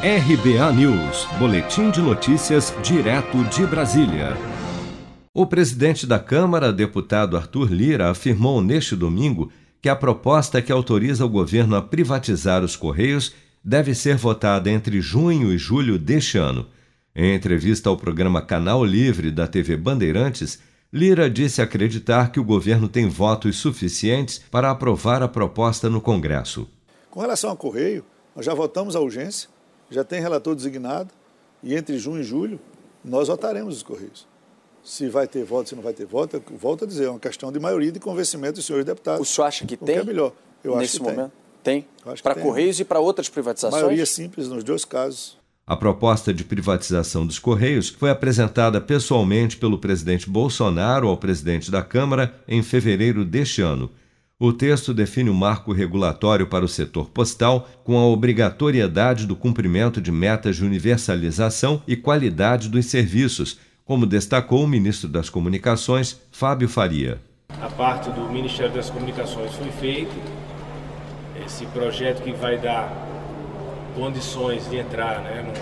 RBA News, Boletim de Notícias, direto de Brasília. O presidente da Câmara, deputado Arthur Lira, afirmou neste domingo que a proposta que autoriza o governo a privatizar os Correios deve ser votada entre junho e julho deste ano. Em entrevista ao programa Canal Livre da TV Bandeirantes, Lira disse acreditar que o governo tem votos suficientes para aprovar a proposta no Congresso. Com relação ao Correio, nós já votamos a urgência já tem relator designado e entre junho e julho nós votaremos os Correios. Se vai ter voto, se não vai ter voto, eu volto a dizer, é uma questão de maioria de convencimento dos senhores deputados. O senhor acha que tem? Que é melhor. Eu nesse acho que momento? Tem. tem? Para Correios e para outras privatizações? Maioria simples nos dois casos. A proposta de privatização dos Correios foi apresentada pessoalmente pelo presidente Bolsonaro ao presidente da Câmara em fevereiro deste ano. O texto define o um marco regulatório para o setor postal, com a obrigatoriedade do cumprimento de metas de universalização e qualidade dos serviços, como destacou o ministro das Comunicações, Fábio Faria. A parte do Ministério das Comunicações foi feita, esse projeto que vai dar condições de entrar né,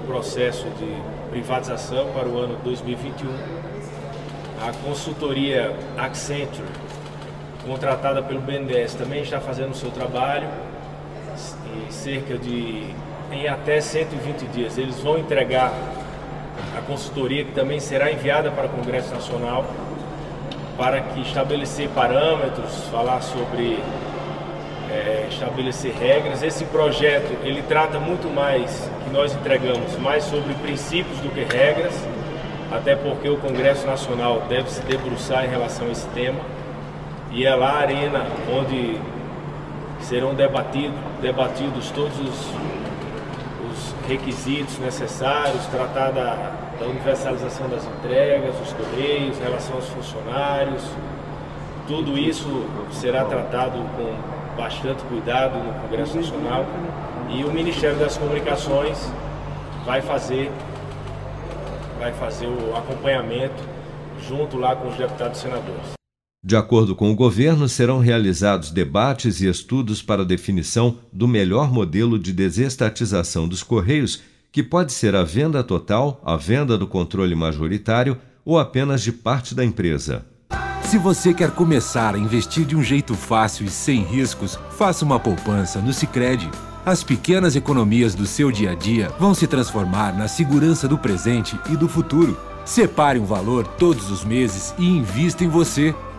no processo de privatização para o ano 2021. A consultoria Accenture contratada pelo BNDES, também está fazendo o seu trabalho em cerca de em até 120 dias. Eles vão entregar a consultoria que também será enviada para o Congresso Nacional para que estabelecer parâmetros, falar sobre é, estabelecer regras. Esse projeto ele trata muito mais que nós entregamos mais sobre princípios do que regras, até porque o Congresso Nacional deve se debruçar em relação a esse tema e é lá a arena onde serão debatido, debatidos todos os, os requisitos necessários, tratar da, da, universalização das entregas, os correios, relação aos funcionários. Tudo isso será tratado com bastante cuidado no Congresso Nacional e o Ministério das Comunicações vai fazer vai fazer o acompanhamento junto lá com os deputados e senadores. De acordo com o governo, serão realizados debates e estudos para definição do melhor modelo de desestatização dos Correios, que pode ser a venda total, a venda do controle majoritário ou apenas de parte da empresa. Se você quer começar a investir de um jeito fácil e sem riscos, faça uma poupança no Sicredi. As pequenas economias do seu dia a dia vão se transformar na segurança do presente e do futuro. Separe um valor todos os meses e invista em você.